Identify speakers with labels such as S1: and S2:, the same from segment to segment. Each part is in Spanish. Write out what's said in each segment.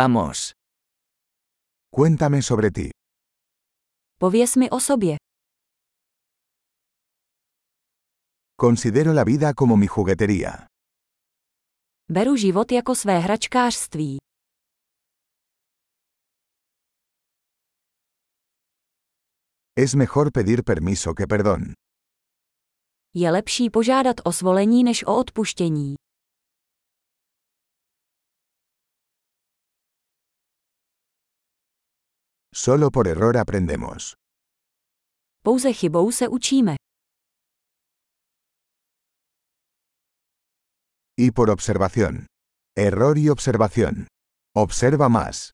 S1: Vamos.
S2: Cuéntame sobre ti.
S3: Pověz mi o sobě.
S2: Considero la vida como mi juguetería.
S3: Beru život jako své hračkářství.
S2: Es mejor pedir permiso que perdón.
S3: Je lepší požádat o svolení než o odpuštění.
S2: Solo por error aprendemos.
S3: Pouze chybou se učíme.
S2: Y por observación. Error y observación. Observa más.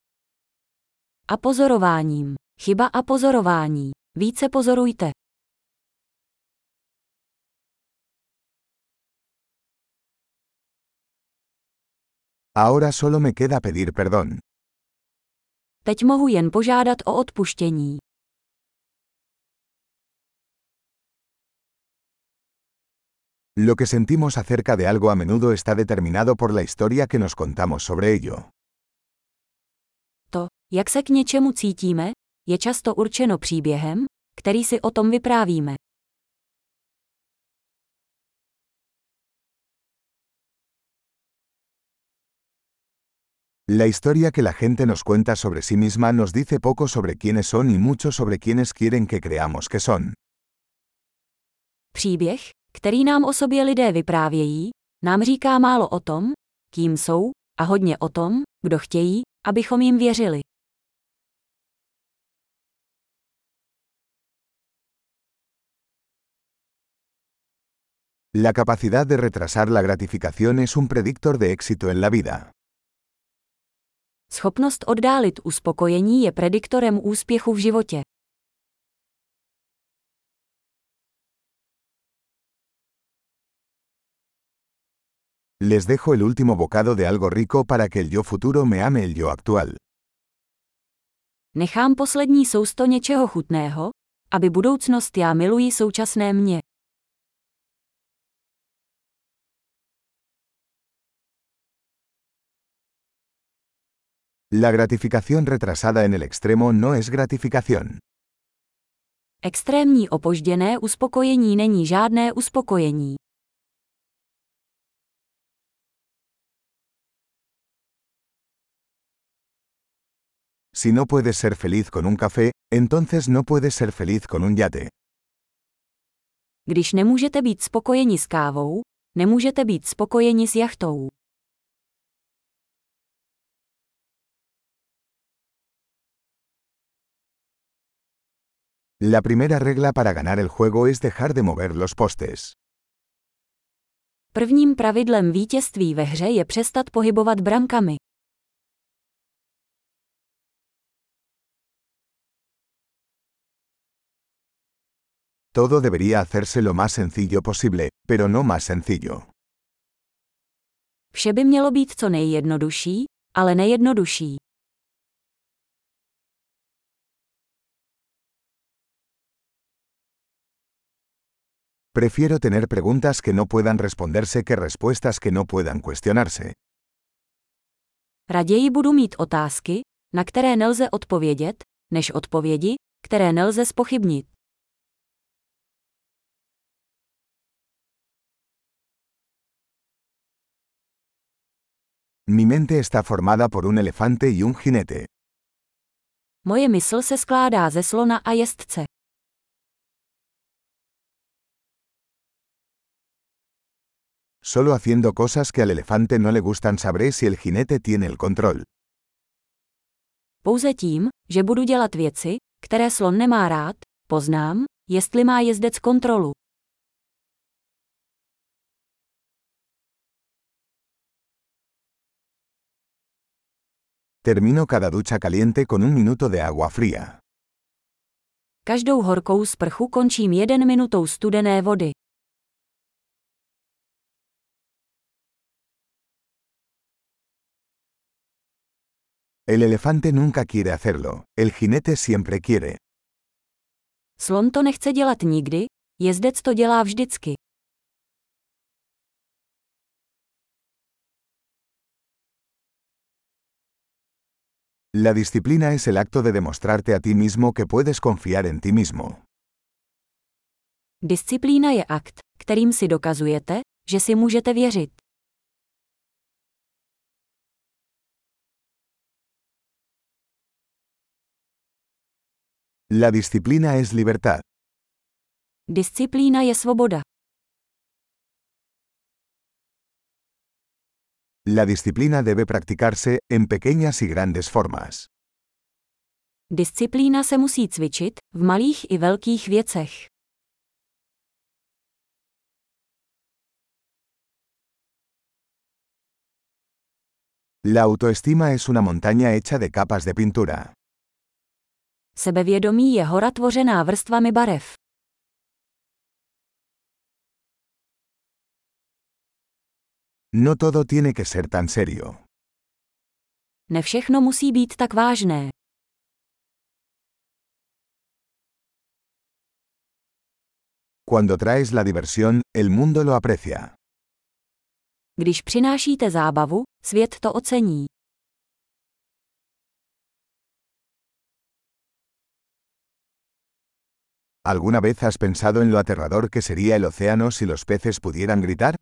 S3: A pozorováním. Chyba a pozorování. Více pozorujte.
S2: Ahora solo me queda pedir perdón.
S3: Teď mohu jen požádat o odpuštění.
S2: Lo que sentimos acerca de algo a menudo está determinado por la historia que nos contamos sobre ello.
S3: To, jak se k něčemu cítíme, je často určeno příběhem, který si o tom vyprávíme.
S2: La historia que la gente nos cuenta sobre sí misma nos dice poco sobre quiénes son y mucho sobre quiénes quieren que creamos que son.
S3: Příběh, který nám o sobě lidé vyprávějí, nám říká málo o tom, kým jsou, a hodně o tom, kdo chtějí, abychom jim věřili.
S2: La capacidad de retrasar la gratificación es un predictor de éxito en la vida.
S3: Schopnost oddálit uspokojení je prediktorem úspěchu v životě.
S2: Les dejo el último bocado de algo rico para que el yo futuro me ame el yo actual.
S3: Nechám poslední sousto něčeho chutného, aby budoucnost já miluji současné mě.
S2: La gratificación retrasada en el extremo no es gratificación.
S3: Extrémní opožděné uspokojení není žádné uspokojení.
S2: Si no puedes ser feliz con un café, entonces no puedes ser feliz con un yate.
S3: Když nemůžete být spokojeni s kávou, nemůžete být spokojeni s jachtou.
S2: La primera regla para ganar el juego es dejar de mover los postes.
S3: Prvním pravidlem vítězství ve hře je přestat pohybovat brankami.
S2: Todo debería hacerse lo más sencillo posible, pero no más sencillo.
S3: Vše by mělo být co nejjednodušší, ale nejjednodušší.
S2: Prefiero tener preguntas que no puedan responderse que respuestas que no puedan cuestionarse.
S3: Raději budu mít otázky, na které nelze odpovědět, než odpovědi, které nelze spochybnit.
S2: Mi mente está formada por un elefante y un jinete.
S3: Moje mysl se skládá ze slona a jezdce.
S2: Solo haciendo cosas que al elefante no le gustan sabré si el jinete tiene el control.
S3: Pouze tím, že budu dělat věci, které slon nemá rád, poznám, jestli má jezdec kontrolu.
S2: Termino cada ducha caliente con un minuto de agua fría.
S3: Každou horkou sprchu končím jeden minutou studené vody.
S2: El elefante nunca quiere hacerlo, el jinete siempre quiere.
S3: Slon to nechce dělat nikdy, jezdec to dělá vždycky.
S2: La disciplina es el acto de demostrarte a ti mismo que puedes confiar en ti mismo.
S3: Disciplína je akt, kterým si dokazujete, že si můžete věřit.
S2: La disciplina es libertad.
S3: Disciplína je svoboda.
S2: La disciplina debe practicarse en pequeñas y grandes formas.
S3: Disciplína se musí cvičit v malých i velkých věcech.
S2: La autoestima es una montaña hecha de capas de pintura.
S3: Sebevědomí je hora tvořená vrstvami barev.
S2: No todo tiene que ser tan serio.
S3: Ne všechno musí být tak vážné.
S2: Cuando traes la diversión, el mundo lo aprecia.
S3: Když přinášíte zábavu, svět to ocení.
S2: ¿Alguna vez has pensado en lo aterrador que sería el océano si los peces pudieran gritar?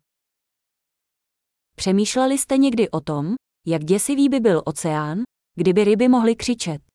S3: Přemýšleli jste někdy o tom, jak děsivý by byl oceán, kdyby ryby mohly křičet?